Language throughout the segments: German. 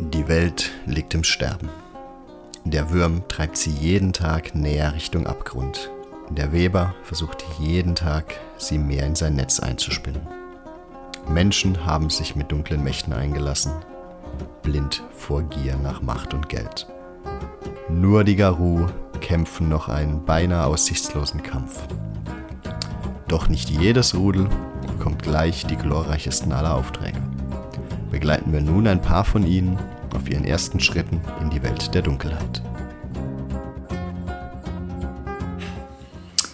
Die Welt liegt im Sterben. Der Würm treibt sie jeden Tag näher Richtung Abgrund. Der Weber versucht jeden Tag, sie mehr in sein Netz einzuspinnen. Menschen haben sich mit dunklen Mächten eingelassen, blind vor Gier nach Macht und Geld. Nur die Garou kämpfen noch einen beinahe aussichtslosen Kampf. Doch nicht jedes Rudel bekommt gleich die glorreichsten aller Aufträge. Begleiten wir nun ein paar von ihnen auf ihren ersten Schritten in die Welt der Dunkelheit.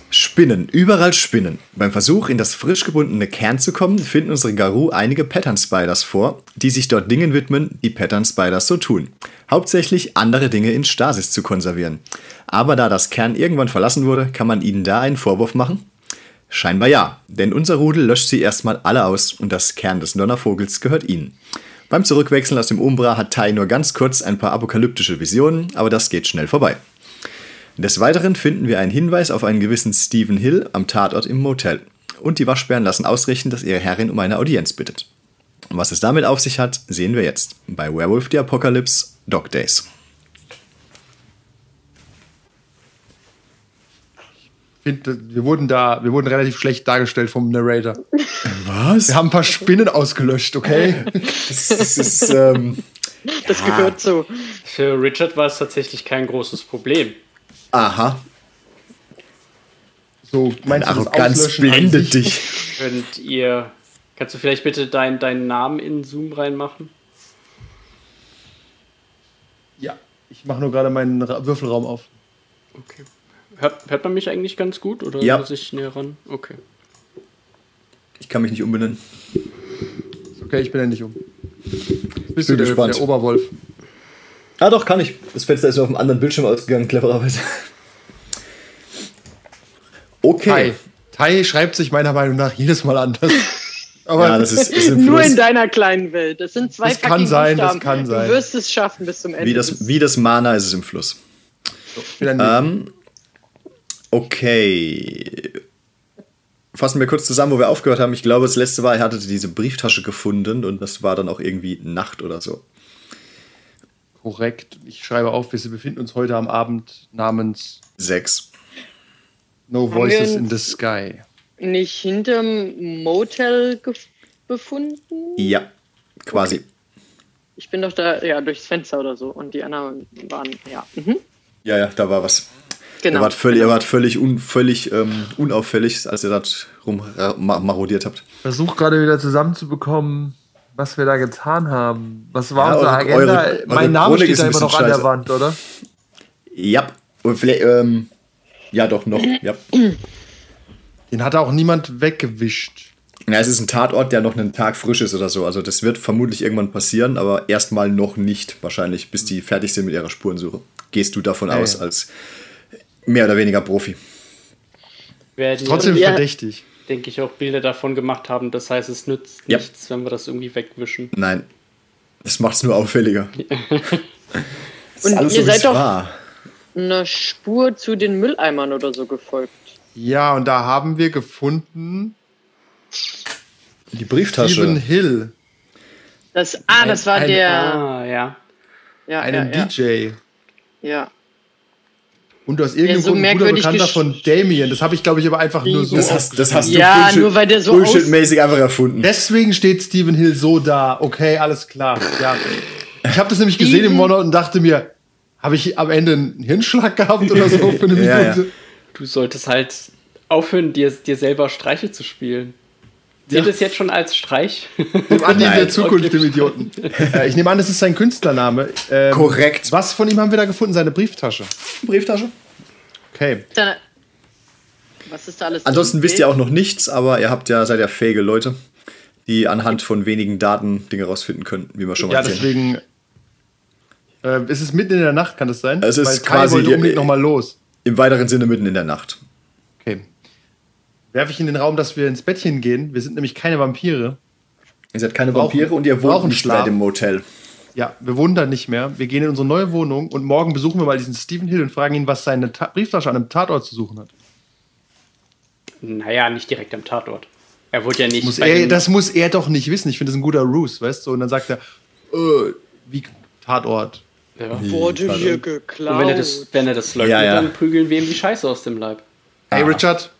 Spinnen, überall Spinnen. Beim Versuch, in das frisch gebundene Kern zu kommen, finden unsere Garou einige Pattern Spiders vor, die sich dort Dingen widmen, die Pattern Spiders so tun. Hauptsächlich andere Dinge in Stasis zu konservieren. Aber da das Kern irgendwann verlassen wurde, kann man ihnen da einen Vorwurf machen? Scheinbar ja, denn unser Rudel löscht sie erstmal alle aus und das Kern des Donnervogels gehört ihnen. Beim Zurückwechseln aus dem Umbra hat Tai nur ganz kurz ein paar apokalyptische Visionen, aber das geht schnell vorbei. Des Weiteren finden wir einen Hinweis auf einen gewissen Stephen Hill am Tatort im Motel. Und die Waschbären lassen ausrichten, dass ihre Herrin um eine Audienz bittet. Und was es damit auf sich hat, sehen wir jetzt bei Werewolf the Apocalypse Dog Days. Wir wurden da, wir wurden relativ schlecht dargestellt vom Narrator. Was? Wir haben ein paar Spinnen ausgelöscht, okay? Das, das ist, ähm, Das gehört so. Für Richard war es tatsächlich kein großes Problem. aha, So, das Arroganz blendet dich. Könnt ihr. Kannst du vielleicht bitte dein, deinen Namen in Zoom reinmachen? Ja, ich mache nur gerade meinen Ra Würfelraum auf. Okay. Hört, hört man mich eigentlich ganz gut oder Ja. muss ich näher ran? Okay. Ich kann mich nicht umbenennen. Okay, ich bin ja nicht um. Bist Bin du der, gespannt. der Oberwolf. Ah, doch, kann ich. Das Fenster ist auf einem anderen Bildschirm ausgegangen, clevererweise. Okay. Tai. Tai schreibt sich meiner Meinung nach jedes Mal anders. Aber Ja, das ist, ist Nur Fluss. in deiner kleinen Welt. Das sind zwei Das kann sein, das Buchstaben. kann sein. Du wirst es schaffen bis zum Ende. Wie das, wie das Mana ist es im Fluss. ich bin ein Ähm, okay. Fassen wir kurz zusammen, wo wir aufgehört haben. Ich glaube, das letzte war, er hatte diese Brieftasche gefunden und das war dann auch irgendwie Nacht oder so. korrekt. Ich schreibe auf, wir befinden uns heute am Abend namens Sechs. No Voices in the Sky. Nicht hinterm Motel befunden? Ja, quasi. Ich bin doch da, ja, durchs Fenster oder so. Und die anderen waren, ja. Mhm. Ja, ja, da war was. Genau. Ihr wart völlig, ihr wart völlig, un, völlig ähm, unauffällig, als ihr da rummarodiert habt. Versuch gerade wieder zusammenzubekommen, was wir da getan haben. Was war Ja, unsere eure- Agenda? eure- eure mein Name Chronik steht ist da immer noch bisschen an der scheiße. Wand, oder? Ja. Und vielleicht, ähm, ja, doch, noch. Ja. Den hat auch niemand weggewischt. ja, es ist ein Tatort, der noch einen Tag frisch ist oder so. Also, das wird vermutlich irgendwann passieren, aber erstmal noch nicht, wahrscheinlich, bis die fertig sind mit ihrer Spurensuche. Gehst du davon Ja, aus, als mehr oder weniger Profi. Werden Trotzdem Ja. verdächtig. denke ich, auch Bilder davon gemacht haben. Das heißt, es nützt Ja. nichts, wenn wir das irgendwie wegwischen. Nein. Das macht es nur auffälliger. Das Und ihr wie seid doch- war. Eine Spur zu den Mülleimern oder so gefolgt. Ja, und da haben wir gefunden Die Brieftasche. Steven Hill, Das, ah, das war ein- der. Ah, ja. Ja, einen ja, ja, DJ. ja. Und aus irgendeinem so Grund ein guter merkwürdig Bekannter von Damien. Das habe ich, glaube ich, aber einfach nur so. das, hast, das hast du Ja, Bullshit- nur weil der so aus- Bullshit-mäßig einfach erfunden. Deswegen steht Steven Hill so da. Okay, alles klar. Ja. Ich habe das nämlich gesehen im Monat und dachte mir, habe ich am Ende einen Hirnschlag gehabt oder so für eine Minute? Ja, ja. Du solltest halt aufhören, dir, dir selber Streiche zu spielen. Seht Ja. es jetzt schon als Streich? Dem Andi in der Nein. Zukunft, dem Idioten. äh, ich nehme an, das ist sein Künstlername. Ähm, Korrekt. Was von ihm haben wir da gefunden? Seine Brieftasche. Brieftasche? Okay. Dann, was ist da alles? Ansonsten drin? wisst ihr auch noch nichts, aber ihr habt ja, seid ja fähige Leute, die anhand von wenigen Daten Dinge rausfinden können, wie wir schon mal Ja, deswegen. Äh, ist es mitten in der Nacht, kann das sein? Es ist Weil Kai quasi wollte die- unbedingt nochmal los. Im weiteren Sinne mitten in der Nacht. Werfe ich in den Raum, dass wir ins Bettchen gehen. Wir sind nämlich keine Vampire. Ihr seid keine Brauchen- Vampire und ihr wohnt nicht Schlaf. bei dem Motel. Ja, wir wohnen da nicht mehr. Wir gehen in unsere neue Wohnung und morgen besuchen wir mal diesen Stephen Hill und fragen ihn, was seine Ta Brieftasche an einem Tatort zu suchen hat. naja, nicht direkt am Tatort. Er wurde ja nicht. Muss er, das muss er doch nicht wissen. Ich finde das ein guter Ruse, weißt du? Und dann sagt er, äh, wie, Tatort. Ja. Wurde Pardon. hier Und geklaut. wenn er das, wenn er das leugnet, Ja, ja. dann prügeln wir ihm die Scheiße aus dem Leib. Hey Ah. Richard,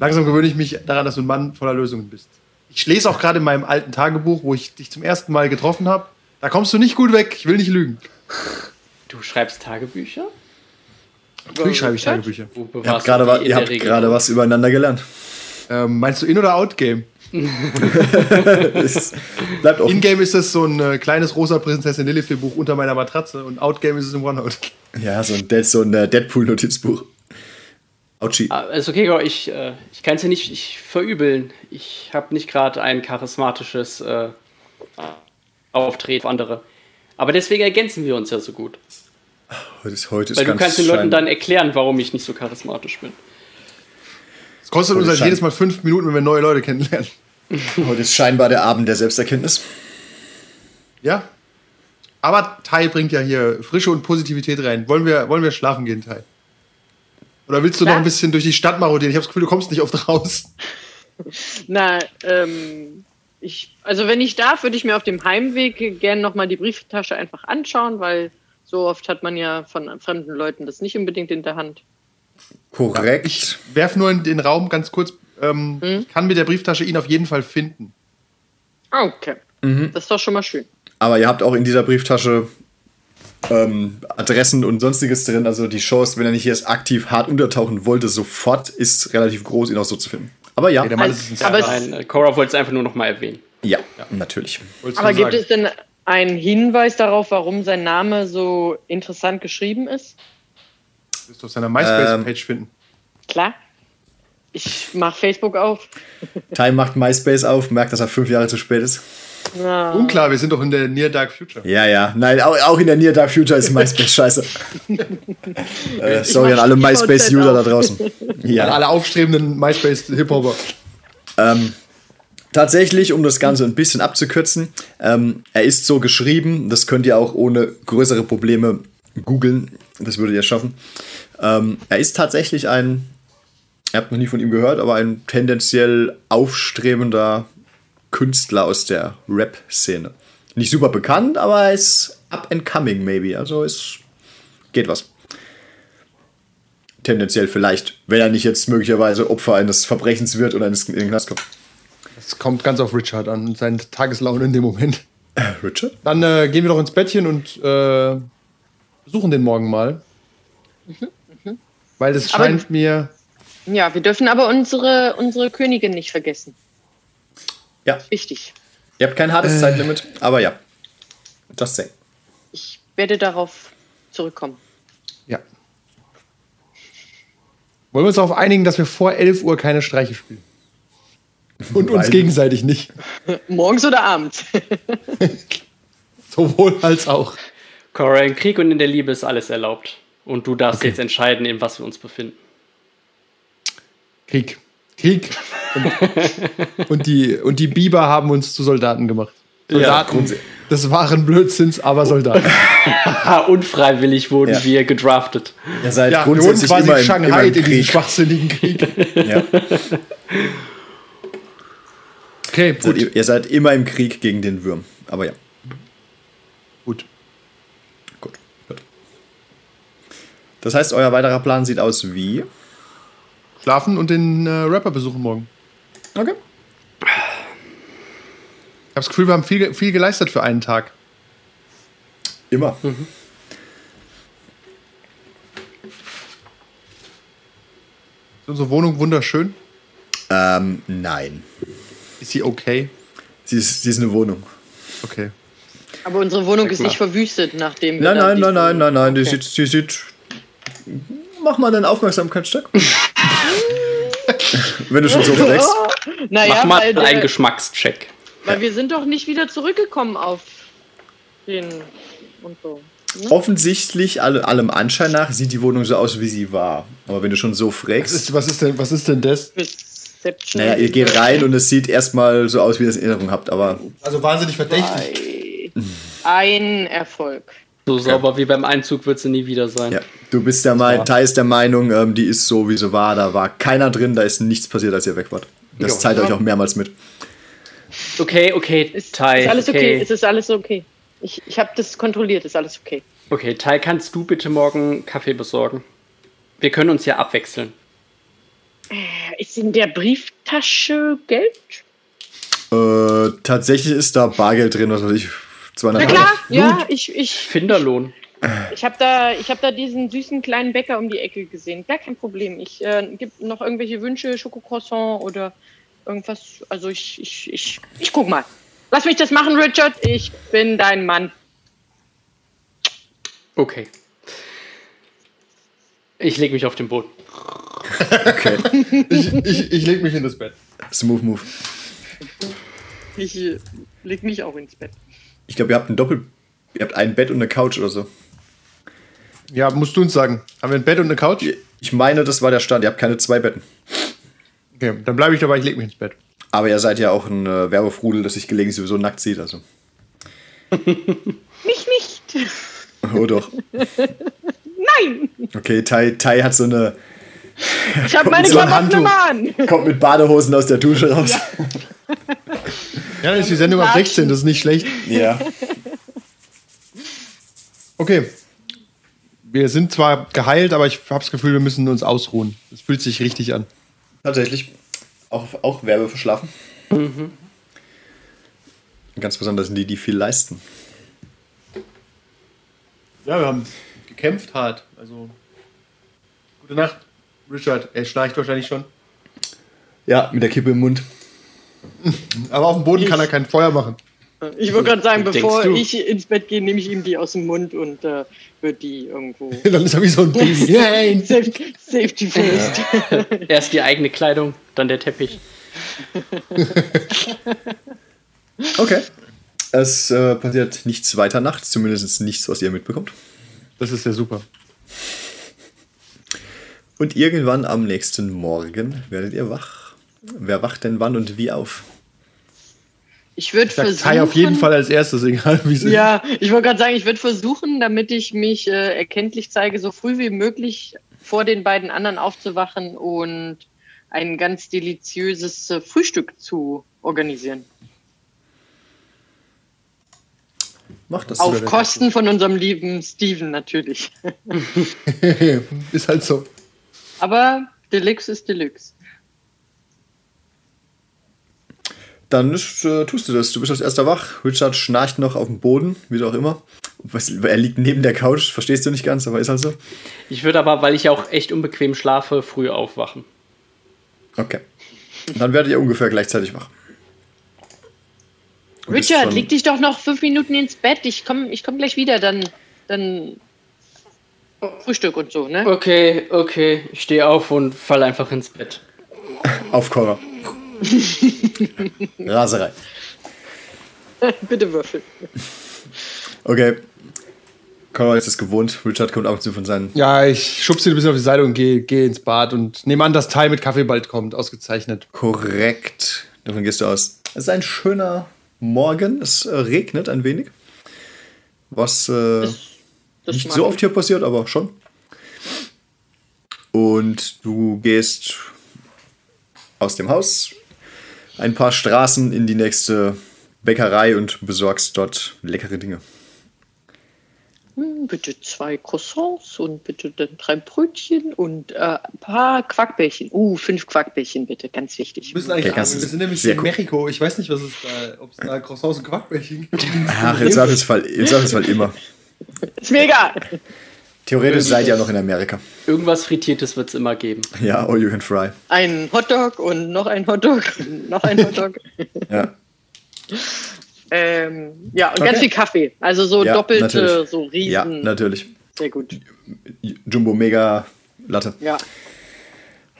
langsam gewöhne ich mich daran, dass du ein Mann voller Lösungen bist. Ich lese auch gerade in meinem alten Tagebuch, wo ich dich zum ersten Mal getroffen habe. Da kommst du nicht gut weg. Ich will nicht lügen. Du schreibst Tagebücher? Natürlich schreibe ich? Tagebücher. Ihr habt gerade wa- gerade was übereinander gelernt. Ähm, meinst du In- oder Outgame? Bleibt offen. In-Game ist das so ein äh, kleines rosa Prinzessin Lilith Buch unter meiner Matratze und Outgame ist es im OneNote. Ja, so ein, Dead- so ein äh, Deadpool-Notizbuch. Autschi. Ah, ist okay, ich, äh, ich kann es dir nicht ich verübeln. Ich habe nicht gerade ein charismatisches äh, Auftreten auf andere. Aber deswegen ergänzen wir uns ja so gut. Heute ist, heute ist Weil du kannst den Leuten dann erklären, warum ich nicht so charismatisch bin. Es kostet uns halt jedes Mal fünf Minuten, wenn wir neue Leute kennenlernen. Heute ist scheinbar der Abend der Selbsterkenntnis. Ja. Aber Tai bringt ja hier Frische und Positivität rein. Wollen wir, wollen wir schlafen gehen, Tai? Oder willst du Klar. noch ein bisschen durch die Stadt marodieren? Ich habe das Gefühl, du kommst nicht oft raus. Na, ähm, ich, also wenn ich darf, würde ich mir auf dem Heimweg gerne nochmal die Brieftasche einfach anschauen, weil so oft hat man ja von fremden Leuten das nicht unbedingt in der Hand. Korrekt. Ich werf nur in den Raum ganz kurz. Ähm, Hm? Ich kann mit der Brieftasche ihn auf jeden Fall finden. Ah, Okay. Das ist doch schon mal schön. Aber ihr habt auch in dieser Brieftasche ähm, Adressen und sonstiges drin. Also die Chance, wenn er nicht jetzt aktiv hart untertauchen wollte, sofort ist relativ groß, ihn auch so zu finden. Aber ja, Okay, Also, ist ein aber äh, Cora wollte es einfach nur noch mal erwähnen. ja, natürlich. Wolltest du Aber gibt es denn einen Hinweis darauf, warum sein Name so interessant geschrieben ist? Wirst du auf seiner MySpace-Page finden. Klar. Ich mache Facebook auf. Time macht MySpace auf, merkt, dass er fünf Jahre zu spät ist. Ja. Unklar, wir sind doch in der Near Dark Future. Ja, ja. Nein, auch, auch in der Near Dark Future ist MySpace scheiße. äh, sorry an alle MySpace-User da draußen. An Ja. alle aufstrebenden MySpace-Hip-Hopper. Ähm, tatsächlich, um das Ganze ein bisschen abzukürzen, ähm, er ist so geschrieben, das könnt ihr auch ohne größere Probleme googeln, das würdet ihr schaffen. Ähm, er ist tatsächlich ein, ihr habt noch nie von ihm gehört, aber ein tendenziell aufstrebender Künstler aus der Rap-Szene. Nicht super bekannt, aber er ist up and coming, maybe. Also es geht was. Tendenziell vielleicht, wenn er nicht jetzt möglicherweise Opfer eines Verbrechens wird oder ins in den Knast kommt. Das kommt ganz auf Richard an und seine Tageslaune in dem Moment. Äh, Richard? Dann äh, gehen wir doch ins Bettchen und äh, besuchen den morgen mal. Weil es Aber- scheint mir. ja, wir dürfen aber unsere, unsere Königin nicht vergessen. Ja, Wichtig. ihr habt kein hartes Zeitlimit, aber ja. Just say. Ich werde darauf zurückkommen. Ja. Wollen wir uns darauf einigen, dass wir vor 11 Uhr keine Streiche spielen? Und uns Weil- gegenseitig nicht. Morgens oder abends? Sowohl als auch. Cora, im Krieg und in der Liebe ist alles erlaubt. Und du darfst jetzt entscheiden, in was wir uns befinden. Krieg. Krieg. Und, und, die, und die Biber haben uns zu Soldaten gemacht. Soldaten grundsä- des wahren Blödsinns, aber Soldaten. Unfreiwillig wurden Ja. wir gedraftet. Ihr seid Ja, grundsätzlich quasi immer im, immer Shanghai in diesem Krieg. schwachsinnigen Krieg. Ja. Okay, gut. ihr, ihr seid immer im Krieg gegen den Würm. Aber ja, gut. gut. gut. Das heißt, euer weiterer Plan sieht aus wie? Schlafen und den äh, Rapper besuchen morgen. Okay. Ich habe das Gefühl, wir haben viel, viel geleistet für einen Tag. Immer. Ist unsere Wohnung wunderschön? Ähm, nein. Ist sie okay? Sie ist, sie ist eine Wohnung. Okay. Aber unsere Wohnung ist mal. nicht verwüstet, nachdem wir Nein, nein, nein, nein, nein, nein. Die sieht, die sieht. Mach mal einen Aufmerksamkeitsstück. Wenn du schon so fragst. Naja, Mach mal weil, einen der, Geschmackscheck. weil wir sind doch nicht wieder zurückgekommen auf den und so. Offensichtlich, alle, allem Anschein nach, sieht die Wohnung so aus, wie sie war. Aber wenn du schon so Was fragst. ist, was ist, denn, was ist denn das? Perception. Naja, ihr geht rein und es sieht erstmal so aus, wie ihr es in Erinnerung habt, aber Also wahnsinnig verdächtig. Ein Erfolg. So sauber wie beim Einzug wird sie nie wieder sein. ja. Du bist der Meinung, Tai ist der Meinung, ähm, die ist so, wie sie war. Da war keiner drin, da ist nichts passiert, als ihr weg wart. Das Ja. zeigt euch auch mehrmals mit. Okay, okay, Ist, Tai. ist alles okay? Ist es alles okay? Ich, ich habe das kontrolliert, ist alles okay. Okay, Tai, kannst du bitte morgen Kaffee besorgen? Wir können uns ja abwechseln. Ist in der Brieftasche Geld? Äh, tatsächlich ist da Bargeld drin, was weiß ich, 200 Na klar, ja, ich, ich, Finderlohn. ich habe da, ich hab da diesen süßen kleinen Bäcker um die Ecke gesehen. Gar kein Problem. Ich äh, gibt noch irgendwelche Wünsche, Schokocroissant oder irgendwas. Also ich, ich, ich, ich guck mal. Lass mich das machen, Richard. Ich bin dein Mann. Okay. Ich lege mich auf den Boden. Okay, Ich, ich, ich leg mich in das Bett. smooth move. Ich äh, leg mich auch ins Bett. Ich glaube, ihr habt ein Doppel... Ihr habt ein Bett und eine Couch oder so. Ja, musst du uns sagen. Haben wir ein Bett und eine Couch? Ich meine, das war der Stand. Ihr habt keine zwei Betten. Okay, dann bleibe ich dabei, ich leg mich ins Bett. Aber ihr seid ja auch ein äh, Werbefrudel, das sich gelegentlich sowieso nackt sieht. Also. Mich nicht. Oh doch. Nein. Okay, Tai, Tai hat so eine... Ich habe meine so Klamotten immer an. Kommt mit Badehosen aus der Dusche raus. Ja, dann ist die Sendung ab Latschen. 16, das ist nicht schlecht. Ja. Okay. Wir sind zwar geheilt, aber ich habe das Gefühl, wir müssen uns ausruhen. Das fühlt sich richtig an. Tatsächlich. Auch, auch Werbe verschlafen. Ganz besonders die, die viel leisten. Ja, wir haben gekämpft hart. Also. Gute Nacht, Richard. Er schnarcht wahrscheinlich schon. Ja, mit der Kippe im Mund. Aber auf dem Boden kann er kein Feuer machen. Ich wollte gerade sagen, bevor du? ich ins Bett gehe, nehme ich ihm die aus dem Mund und äh, wird die irgendwo. Dann ist er wie so ein Baby. Yay! Safety, Safety first. Erst die eigene Kleidung, dann der Teppich. Okay. Es äh, passiert nichts weiter nachts, zumindest nichts, was ihr mitbekommt. Das ist ja super. Und irgendwann am nächsten Morgen werdet ihr wach. Wer wacht denn wann und wie auf? Ich würde versuchen. Tai auf jeden Fall als erstes, egal wie sie Ja, ich wollte gerade sagen, ich würde versuchen, damit ich mich äh, erkenntlich zeige, so früh wie möglich vor den beiden anderen aufzuwachen und ein ganz deliziöses äh, Frühstück zu organisieren. Macht das. Auf Kosten von unserem lieben Steven natürlich. ist halt so. Aber Deluxe ist Deluxe. Dann äh, tust du das. Du bist als erster wach. Richard schnarcht noch auf dem Boden, wie auch immer. Er liegt neben der Couch, verstehst du nicht ganz, aber ist halt so. Ich würde aber, weil ich ja auch echt unbequem schlafe, früh aufwachen. Okay. Dann werdet ihr ungefähr gleichzeitig wach. Und Richard, schon- leg dich doch noch fünf Minuten ins Bett. Ich komme ich komm gleich wieder, dann, dann Frühstück und so, ne? Okay, okay. Ich stehe auf und falle einfach ins Bett. Aufkocher. Raserei. Bitte würfel. Okay. Connor ist es gewohnt. Richard kommt ab und zu von seinen. Ja, ich schubse ihn ein bisschen auf die Seite und gehe geh ins Bad und nehme an, dass Tai mit Kaffee bald kommt. Ausgezeichnet. Korrekt. Davon gehst du aus. Es ist ein schöner Morgen. Es äh, regnet ein wenig. Was äh, Das nicht so oft hier passiert, aber schon. Und du gehst aus dem Haus ein paar Straßen in die nächste Bäckerei und besorgst dort leckere Dinge. Hm, Bitte zwei Croissants und bitte dann drei Brötchen und äh, ein paar Quackbällchen. Uh, fünf Quackbällchen bitte, ganz wichtig. Wir müssen eigentlich Okay, kannst wir sind nämlich sehr in cool. Mexiko. Ich weiß nicht, was es da, ob es da Croissants und Quackbällchen gibt. Ach, im Zweifelsfall, im Zweifelsfall immer. Ist mir egal. Theoretisch seid ihr ja noch in Amerika. Irgendwas Frittiertes wird es immer geben. Ja, all you can fry. Ein Hotdog und noch ein Hotdog und noch ein Hotdog. Ja, ähm, ja, und Okay. ganz viel Kaffee. Also so Ja, doppelte, natürlich. so riesen. ja natürlich. Sehr gut. Jumbo Mega Latte. Ja.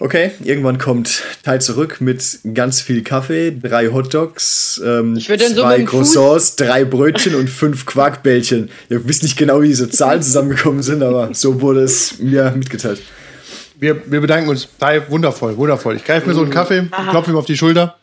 Okay, irgendwann kommt Teil zurück mit ganz viel Kaffee, drei Hotdogs, ähm, so zwei Fuß- Croissants, drei Brötchen und fünf Quarkbällchen. Ihr wisst nicht genau, wie diese Zahlen zusammengekommen sind, aber so wurde es mir mitgeteilt. Wir, wir bedanken uns. Tai, wundervoll, wundervoll. Ich greife mir so einen Kaffee, klopfe ihm auf die Schulter.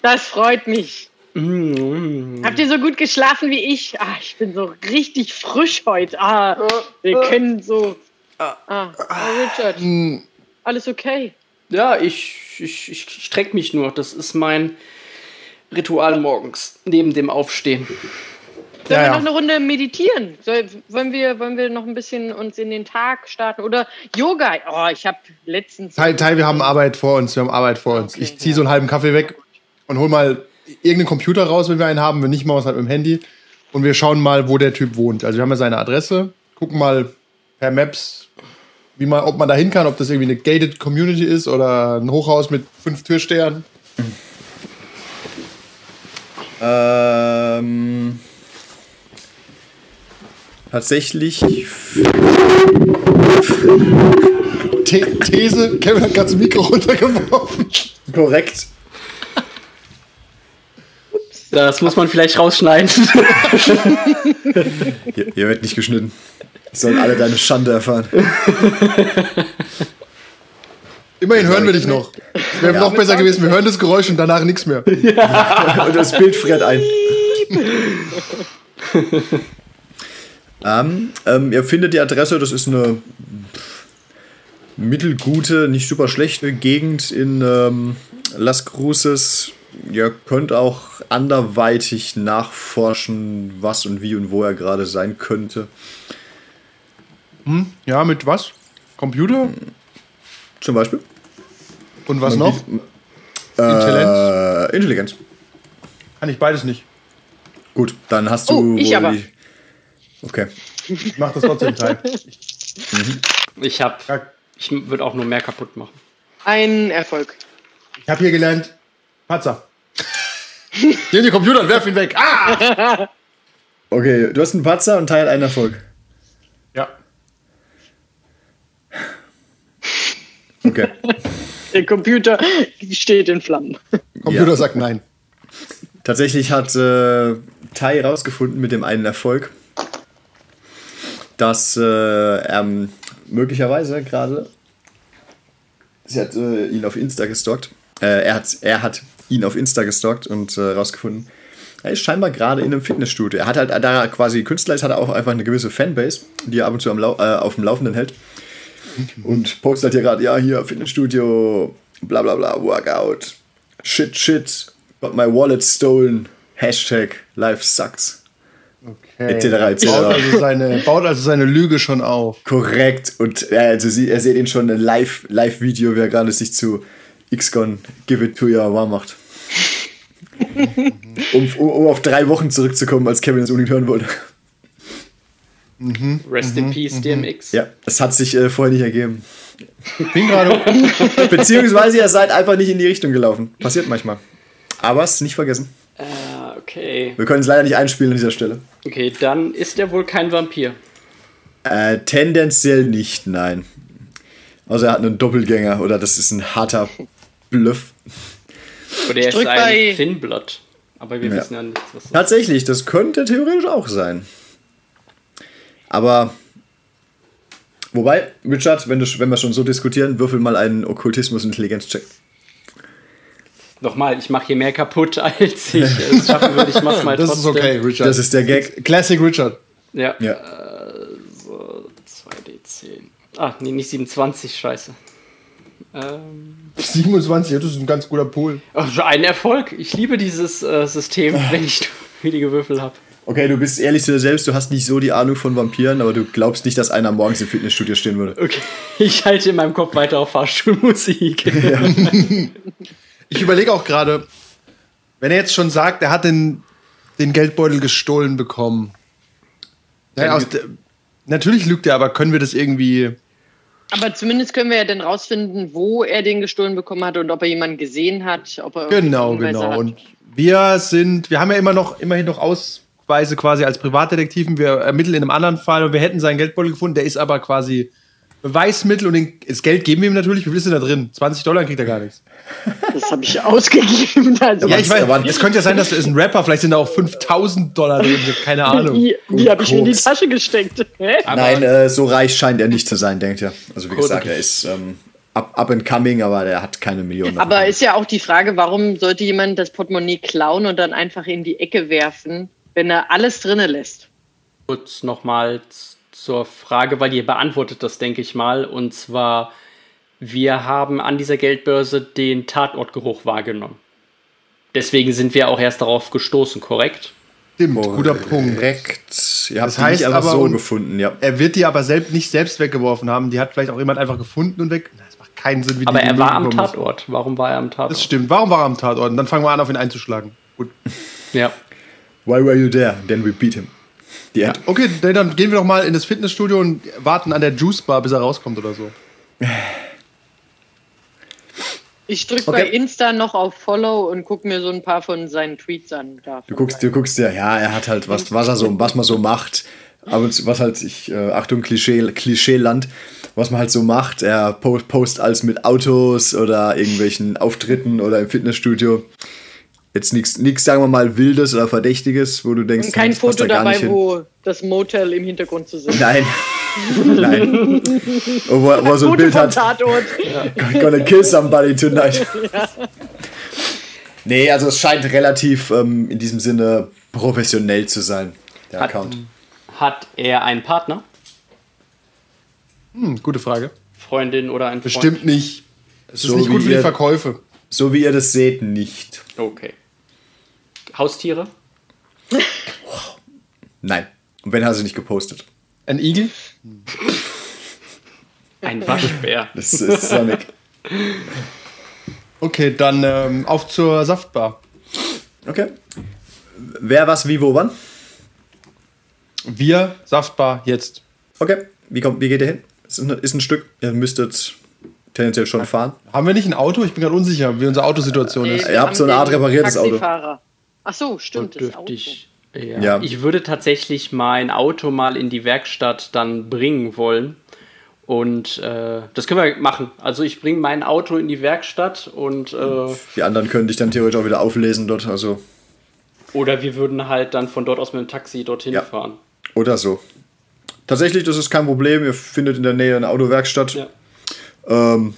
Das freut mich. Mm. Habt ihr so gut geschlafen wie ich? Ah, ich bin so richtig frisch heute. Ah, wir können so. Ah, oh Richard, Mm. Alles okay? Ja, ich, ich, ich strecke mich nur. Das ist mein Ritual morgens, neben dem Aufstehen. Sollen Ja, wir noch eine Runde meditieren? Soll, wollen, wir, wollen wir noch ein bisschen uns in den Tag starten? Oder Yoga? Oh, ich habe letztens. Teil, Teil, wir haben Arbeit vor uns, wir haben Arbeit vor uns. Okay, ich ziehe ja. so einen halben Kaffee weg und hol mal irgendeinen Computer raus, wenn wir einen haben. Wenn nicht, machen wir es halt mit dem Handy. Und wir schauen mal, wo der Typ wohnt. Also wir haben ja seine Adresse, gucken mal per Maps, wie man, ob man da hin kann, ob das irgendwie eine gated Community ist oder ein Hochhaus mit fünf Türstern. Ähm, tatsächlich The These, Kevin hat gerade das Mikro runtergeworfen. korrekt. Das muss man vielleicht rausschneiden. Hier, hier wird nicht geschnitten. Sollen alle deine Schande erfahren. Immerhin hören wir dich noch. Es wäre Ja. noch besser gewesen, wir hören das Geräusch und danach nichts mehr. Und das Bild friert ein. ähm, ähm, ihr findet die Adresse, das ist eine mittelgute, nicht super schlechte Gegend in ähm, Las Cruces. Ihr könnt auch anderweitig nachforschen, was und wie und wo er gerade sein könnte. Ja, mit was? Computer? Zum Beispiel. Und was noch? Äh, Intelligenz. Kann ich beides nicht. Gut, dann hast du. Oh, ich wohl aber. die- Okay. Ich mach das trotzdem Teil. Ich hab. Ich würde auch nur mehr kaputt machen. Ein Erfolg. Ich habe hier gelernt, Patzer. Nimm den Computer und werf ihn weg. Ah! Okay, du hast einen Patzer und Teil einen Erfolg. Okay. Der Computer steht in Flammen. Computer Ja. sagt nein. Tatsächlich hat äh, Tai herausgefunden mit dem einen Erfolg, dass äh, er möglicherweise gerade. Sie hat äh, ihn auf Insta gestalkt. Äh, er, hat, er hat ihn auf Insta gestalkt und herausgefunden, er ist scheinbar gerade in einem Fitnessstudio. Er hat halt, da er quasi Künstler ist, hat er auch einfach eine gewisse Fanbase, die er ab und zu am Lau äh, auf dem Laufenden hält. Und postet hier gerade, ja, hier Fitnessstudio, bla bla bla, Workout, shit, shit, got my wallet stolen, Hashtag life sucks. Okay. Etc., etc.. Baut also, seine, baut also seine Lüge schon auf. Korrekt. Und äh, also sie, er seht ihn schon ein Live- Live-Video, wie er gerade sich zu XCon Give It To Your warm macht. um, um, um auf drei Wochen zurückzukommen, als Kevin es unbedingt hören wollte. Rest in Peace, DMX. Ja, das hat sich äh, vorher nicht ergeben. Bin gerade. Beziehungsweise ihr seid einfach nicht in die Richtung gelaufen. Passiert manchmal. Aber es ist nicht vergessen. Äh, okay. Wir können es leider nicht einspielen an dieser Stelle. Okay, dann ist er wohl kein Vampir. Äh, tendenziell nicht, nein. Also er hat einen Doppelgänger oder das ist ein harter Bluff. Oder er ist bei- ein Thinblood. Aber wir Ja. wissen ja nicht, was. Tatsächlich, das könnte theoretisch auch sein. Aber wobei, Richard, wenn, du, wenn wir schon so diskutieren, würfel mal einen Okkultismus-Intelligenz-Check. Nochmal, ich mache hier mehr kaputt, als ich es schaffen würde. Ich mach's mal Das trotzdem. ist okay, Richard. Das ist der Gag. Classic Richard. Ja. Ja. So, 2d10. Ah, nee, nicht 27, scheiße. Ähm, 27, ja, das ist ein ganz guter Pool. oh, ein Erfolg. Ich liebe dieses äh, System, wenn ich wenige Würfel habe. Okay, du bist ehrlich zu dir selbst, du hast nicht so die Ahnung von Vampiren, aber du glaubst nicht, dass einer morgens im Fitnessstudio stehen würde. Okay, ich halte in meinem Kopf weiter auf Fahrstuhlmusik. Ich überlege auch gerade, wenn er jetzt schon sagt, er hat den, den Geldbeutel gestohlen bekommen. Naja, aus der, natürlich lügt er, aber können wir das irgendwie. Aber zumindest können wir ja dann rausfinden, wo er den gestohlen bekommen hat und ob er jemanden gesehen hat. Ob er Genau, genau. Hat. Und wir sind, wir haben ja immer noch, immerhin noch Ausweise quasi als Privatdetektiven. Wir ermitteln in einem anderen Fall und wir hätten seinen Geldbeutel gefunden. Der ist aber quasi Beweismittel und den, das Geld geben wir ihm natürlich. Wie viel ist denn da drin? 20 Dollar kriegt er gar nichts. Das habe ich ausgegeben. Also Ja, ich weiß, aber- es könnte ja sein, dass er ist ein Rapper. Vielleicht sind da auch 5000 Dollar drin. Keine Ahnung. die, die habe ich mir in die. Tasche gesteckt. Hä? Nein, äh, so reich scheint er nicht zu sein, denkt ihr. Also wie gesagt, okay. er ist ähm, up, up and coming, aber der hat keine Millionen. Aber ist ja auch die Frage, warum sollte jemand das Portemonnaie klauen und dann einfach in die Ecke werfen, wenn er alles drinnen lässt? Kurz nochmal zur Frage, weil ihr beantwortet das, denke ich mal. Und zwar, wir haben an dieser Geldbörse den Tatortgeruch wahrgenommen. Deswegen sind wir auch erst darauf gestoßen, korrekt? Stimmt, guter Punkt. Korrekt. Ihr habt Das heißt aber, so und- gefunden, ja. Er wird die aber selbst nicht selbst weggeworfen haben. Die hat vielleicht auch jemand einfach gefunden und weg. Das macht keinen Sinn, wie die Aber er war am. Tatort. Warum war er am Tatort? Das stimmt. Warum war er am Tatort? Und dann fangen wir an, auf ihn einzuschlagen. Gut. Ja. Why were you there? Then we beat him. Die End. Okay, dann- gehen wir doch mal in das Fitnessstudio und warten an der Juice Bar, bis er rauskommt oder so. Ich drücke Okay. bei Insta noch auf Follow und gucke mir so ein paar von seinen Tweets an. Du guckst, du guckst ja, ja, er hat halt was, was er so, was man so macht. Aber was halt, ich, äh, Achtung, Klischee, Klischeeland, was man halt so macht. Er po- post alles mit Autos oder irgendwelchen Auftritten oder im Fitnessstudio. Jetzt nichts, nichts, sagen wir mal, Wildes oder Verdächtiges, wo du denkst, kein das passt Foto da gar dabei, nicht hin. wo das Motel im Hintergrund zu sehen. Nein. Nein. Wo, wo er so ein Bild hat. Tatort. Gonna kill somebody tonight. Nee, also es scheint relativ ähm, in diesem Sinne professionell zu sein, der Hat- Account. Hat er einen Partner? Hm, gute Frage. Freundin oder ein Freund? Bestimmt nicht. Es ist So nicht wie gut für die Verkäufe. So wie ihr das seht, nicht. Okay. Haustiere? Nein. Und wenn, hast du nicht gepostet. Ein Igel? Ein Waschbär. Das ist Sonic. Okay, dann ähm, auf zur Saftbar. Okay. Wer, was, wie, wo, wann? Wir, Saftbar, jetzt. Okay. Wie, kommt, wie geht ihr hin? Ist ein, ist ein Stück. Ihr müsstet tendenziell schon fahren. Haben wir nicht ein Auto? Ich bin gerade unsicher, wie unsere Autosituation Nee, ist. Ihr habt so eine Art repariertes Auto. Ach so, stimmt. Das dürfte Auto. ich. Ja. Ja. Ich würde tatsächlich mein Auto mal in die Werkstatt dann bringen wollen. Und äh, das können wir machen. Also ich bringe mein Auto in die Werkstatt und äh, Die anderen können dich dann theoretisch auch wieder auflesen dort. Also, oder wir würden halt dann von dort aus mit dem Taxi dorthin Ja. fahren. oder so. Tatsächlich, das ist kein Problem. Ihr findet in der Nähe eine Autowerkstatt. Ja. ähm,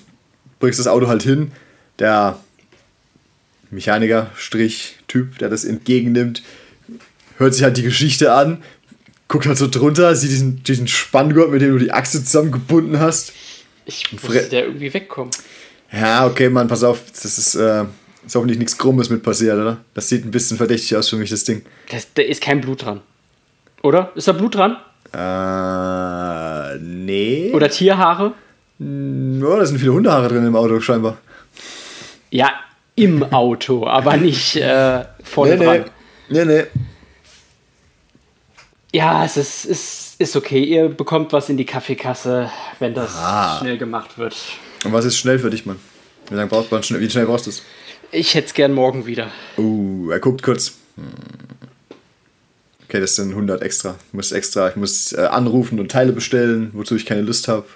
bringst das Auto halt hin. Der Mechaniker, Strich, Typ, der das entgegennimmt, hört sich halt die Geschichte an, guckt halt so drunter, sieht diesen, diesen Spanngurt, mit dem du die Achse zusammengebunden hast. Ich musste der irgendwie wegkommen. Ja, okay, Mann, pass auf, das ist, äh, ist hoffentlich nichts Krummes mit passiert, oder? Das sieht ein bisschen verdächtig aus für mich, das Ding. Das, da ist kein Blut dran. Oder? Ist da Blut dran? Äh, nee. Oder Tierhaare? Ja, da sind viele Hundehaare drin im Auto, scheinbar. Ja, im Auto, aber nicht äh, vorne Nee, dran. nee. Nee, nee. Ja, es ist, ist, ist okay. Ihr bekommt was in die Kaffeekasse, wenn das Ah. schnell gemacht wird. Und was ist schnell für dich, Mann? Wie lange braucht man schnell? Wie schnell brauchst du es? Ich hätte es gern morgen wieder. Uh, er guckt kurz. Okay, das sind 100 extra. Ich muss extra, ich muss äh, anrufen und Teile bestellen, wozu ich keine Lust habe.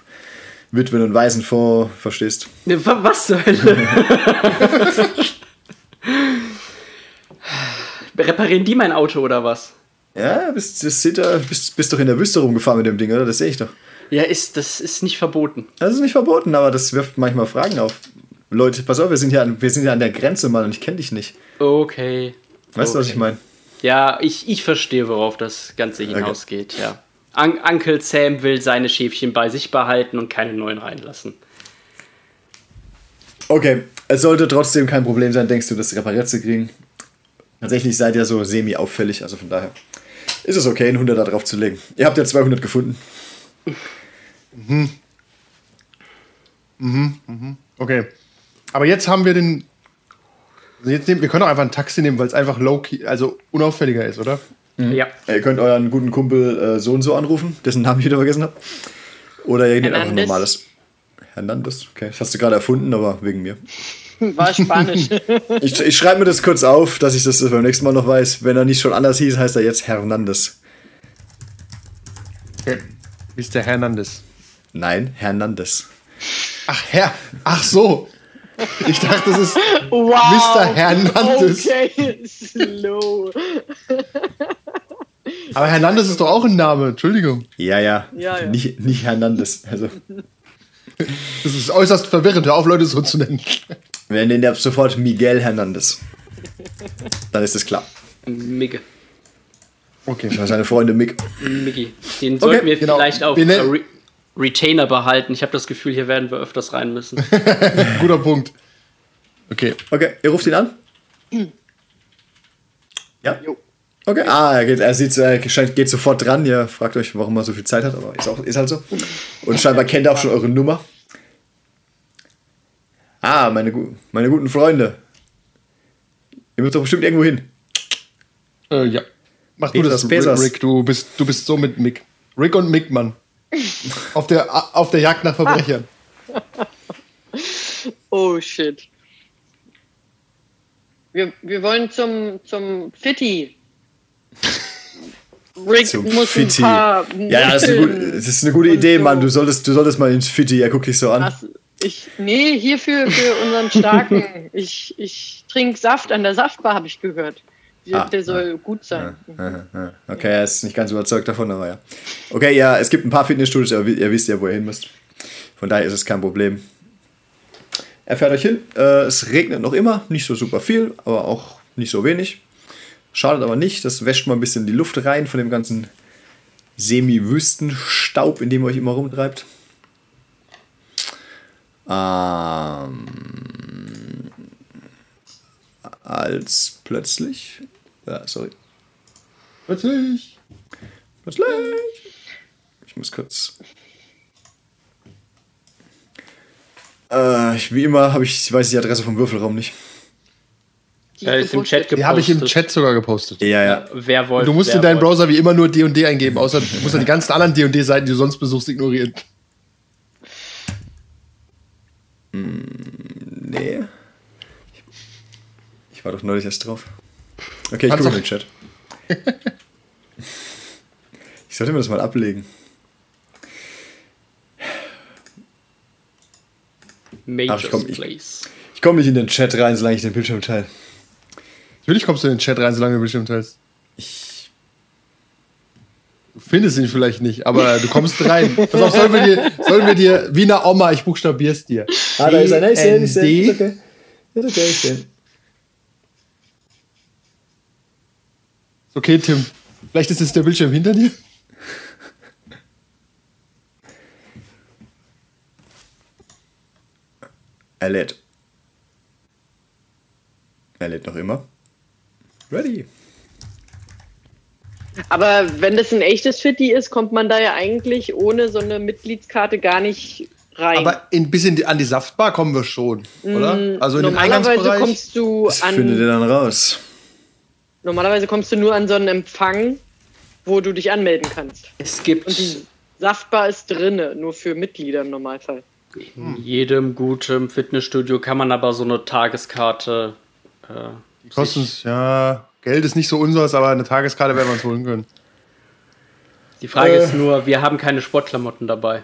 Witwen- und Waisenfonds, verstehst? Ne, wa- Was zur Hölle? Reparieren die mein Auto oder was? Ja, bist, bist, bist doch in der Wüste rumgefahren mit dem Ding, oder? Das sehe ich doch. Ja, ist, das ist nicht verboten. Das ist nicht verboten, aber das wirft manchmal Fragen auf. Leute, pass auf, wir sind ja an, wir sind ja an der Grenze, Mann, und ich kenne dich nicht. Okay. Weißt du, was ich Okay. meine? Ja, ich, ich verstehe, worauf das Ganze hinausgeht, ja. Un Uncle Sam will seine Schäfchen bei sich behalten und keine neuen reinlassen. Okay, es sollte trotzdem kein Problem sein, denkst du, das repariert zu kriegen. Tatsächlich seid ihr so semi-auffällig, also von daher ist es okay, einen 100 da drauf zu legen. Ihr habt ja 200 gefunden. Okay. Aber jetzt haben wir den. also Jetzt nehmen, wir können auch einfach ein Taxi nehmen, weil es einfach low-key, also unauffälliger ist, oder? Ja. Ihr könnt euren guten Kumpel äh, so und so anrufen, dessen Namen ich wieder vergessen habe. Oder ihr nehmt einfach ein normales. Hernandez, okay. Das hast du gerade erfunden, aber wegen mir. War Spanisch. Ich, ich schreibe mir das kurz auf, dass ich das beim nächsten Mal noch weiß. Wenn er nicht schon anders hieß, heißt er jetzt Hernandez. Okay. Der Hernandez? Nein, Hernandez. Ach, Herr. Ach so. Ich dachte, das ist wow. Mr. Hernandez. Okay, slow. Aber Hernandez ist doch auch ein Name. Entschuldigung. Ja, ja. Ja, ja. Nicht, nicht Hernandez. Also, Das ist äußerst verwirrend. Hör auf, Leute so zu nennen. wir nennen ab sofort Miguel Hernandez. Dann ist es klar. Migge. Okay. Seine Freunde Mick. Miggi. Den sollten wir genau. vielleicht auf Wir nennen- Re Retainer behalten. Ich habe das Gefühl, hier werden wir öfters rein müssen. Guter Punkt. Okay. Okay, ihr ruft ihn an? Ja? Jo. Okay, ah, er geht, er sieht, er scheint, geht sofort dran. Ihr fragt euch, warum er so viel Zeit hat, aber ist, auch, ist halt so. Und scheinbar kennt er auch schon eure Nummer. Ah, meine, meine guten Freunde. Ihr müsst doch bestimmt irgendwo hin. Äh, ja. Mach du das, Pesas. Rick. Du bist, du bist so mit Mick. Rick und Mick, Mann. auf, der, auf der Jagd nach Verbrechern. Oh shit. Wir, wir wollen zum, zum Fitti. Rick Zum muss Fitti. ein paar. Ja, ja, das ist, eine gute, das ist eine gute Idee, so. Mann. Du solltest, du solltest mal ins Fitti. Er guckt dich so an. Was? Ich, nee, hier für, für unseren Starken. Ich, ich trinke Saft an der Saftbar, habe ich gehört. Ah, der soll gut sein. Aha. Okay, er ist nicht ganz überzeugt davon, aber ja. Okay, ja, es gibt ein paar Fitnessstudios, aber ihr wisst ja, wo ihr hin müsst. Von daher ist es kein Problem. Er fährt euch hin. Äh, es regnet noch immer, nicht so super viel, aber auch nicht so wenig. Schadet aber nicht, das wäscht mal ein bisschen die Luft rein von dem ganzen Semi-Wüstenstaub, in dem ihr euch immer rumtreibt. Ähm, als plötzlich. Ja, sorry. Plötzlich. Plötzlich. Ich muss kurz. Äh, wie immer habe ich, weiß ich die Adresse vom Würfelraum nicht. Die ist im Chat gepostet. Die habe ich im. Chat sogar gepostet. Ja, ja. Wer wollte. Du musst in deinen. Browser wie immer nur D&D eingeben, außer du musst dann die ganzen anderen D&D-Seiten, die du sonst besuchst, ignorieren. Nee. Ich, ich war doch neulich erst drauf. Okay, ich Kannst gucke in den Chat. Ich sollte mir das mal ablegen. Majors Ach, komm, ich- Place. Ich komme nicht in den Chat rein, solange ich den Bildschirm teile. Natürlich kommst du in den Chat rein, solange du bestimmt teilst. Ich. Du findest ihn vielleicht nicht, aber du kommst rein. Pass auf, sollen wir dir, sollen wir dir wie eine Oma, ich buchstabier's dir. Ah, da ist er. Ich sehe ich sehe. Ist okay. Ist okay, ich sehe ihn. Ist okay, Tim. Vielleicht ist es der Bildschirm hinter dir. Er lädt. Er lädt noch immer. Ready. Aber wenn das ein echtes Fitti ist, kommt man da ja eigentlich ohne so eine Mitgliedskarte gar nicht rein. Aber ein bisschen die- an die Saftbar kommen wir schon, oder? Also in den Mm, normalerweise Eingangsbereich. kommst du Das findet ihr an. dann raus. Normalerweise kommst du nur an so einen Empfang, wo du dich anmelden kannst. Es gibt Und die Saftbar ist drinne, nur für Mitglieder im Normalfall. in jedem guten Fitnessstudio kann man aber so eine Tageskarte. Äh, Die kosten ja, Geld ist nicht so unseres, aber eine Tageskarte werden wir uns holen können. die Frage Äh. ist nur, wir haben keine Sportklamotten dabei.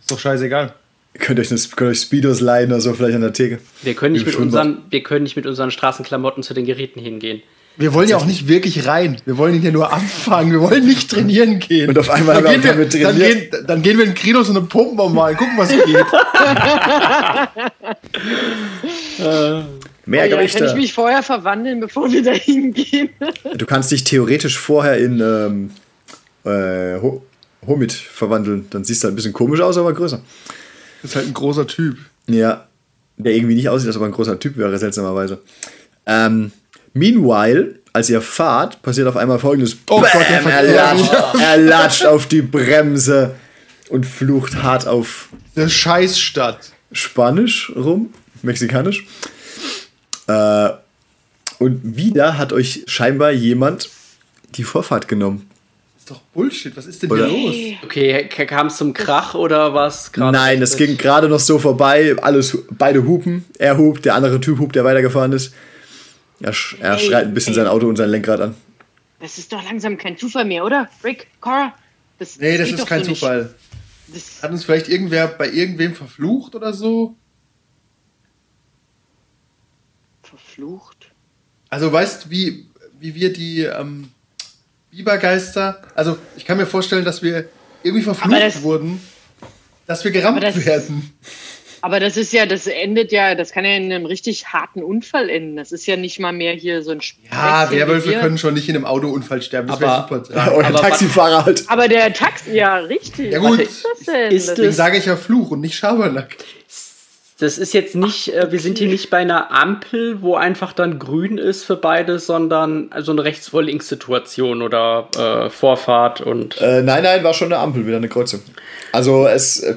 Ist doch scheißegal. Ihr könnt euch, das, könnt euch Speedos leihen oder so, vielleicht an der Theke. Wir können nicht mit unseren, wir können nicht mit unseren Straßenklamotten zu den Geräten hingehen. Wir wollen ja auch nicht wirklich rein. Wir wollen ihn ja nur anfangen. Wir wollen nicht trainieren gehen. Und auf einmal dann haben gehen, wir wir, damit dann, trainiert. gehen, dann gehen wir in Krinos und eine Pumpen mal gucken, was geht. Mehr ja, kann ich Gewichte. mich vorher verwandeln, bevor wir da hingehen? Du kannst dich theoretisch vorher in ähm, äh, Ho Homid verwandeln. Dann siehst du halt ein bisschen komisch aus, aber größer. Das ist halt ein großer Typ. Ja. Der irgendwie nicht aussieht, als ob er ein großer Typ wäre, seltsamerweise. Ähm, meanwhile, als ihr fahrt, passiert auf einmal folgendes. Oh Gott, Bam, er, Verkehr. latscht, er latscht auf die Bremse und flucht hart auf Der Scheißstadt. Spanisch rum, mexikanisch. Äh, und wieder hat euch scheinbar jemand die Vorfahrt genommen. ist doch Bullshit. Was ist denn Oder- hier los? Okay, kam es zum Krach oder was gerade? Nein, es ging gerade noch so vorbei. Alles, beide hupen. Er hupt, der andere Typ hupt, der weitergefahren ist. Er, sch er Ey, schreit ein bisschen ey. sein Auto und sein Lenkrad an. Das ist doch langsam kein Zufall mehr, oder? Rick, Cora? Das, Nee, das ist doch kein so. Zufall. Das, Hat uns vielleicht irgendwer bei irgendwem verflucht oder so? verflucht. Also weißt du, wie, wie wir die ähm, Bibergeister. Also ich kann mir vorstellen, dass wir irgendwie verflucht das- wurden, dass wir gerammt das- werden. Aber das ist ja, das endet ja, das kann ja in einem richtig harten Unfall enden. Das ist ja nicht mal mehr hier so ein Spiel. Ja, Werwölfe können schon nicht in einem Autounfall sterben. Das wäre super. Ja, oder aber, Taxifahrer halt. Aber der Taxi, ja, richtig. Ja, gut. Was ist das denn? Ist Deswegen sage ich ja Fluch und nicht Schabernack. Das ist jetzt nicht, Ach, okay. wir sind hier nicht bei einer Ampel, wo einfach dann grün ist für beide, sondern so eine rechts vor links Situation oder äh, Vorfahrt und. Äh, nein, nein, war schon eine Ampel, wieder eine Kreuzung. Also es, äh,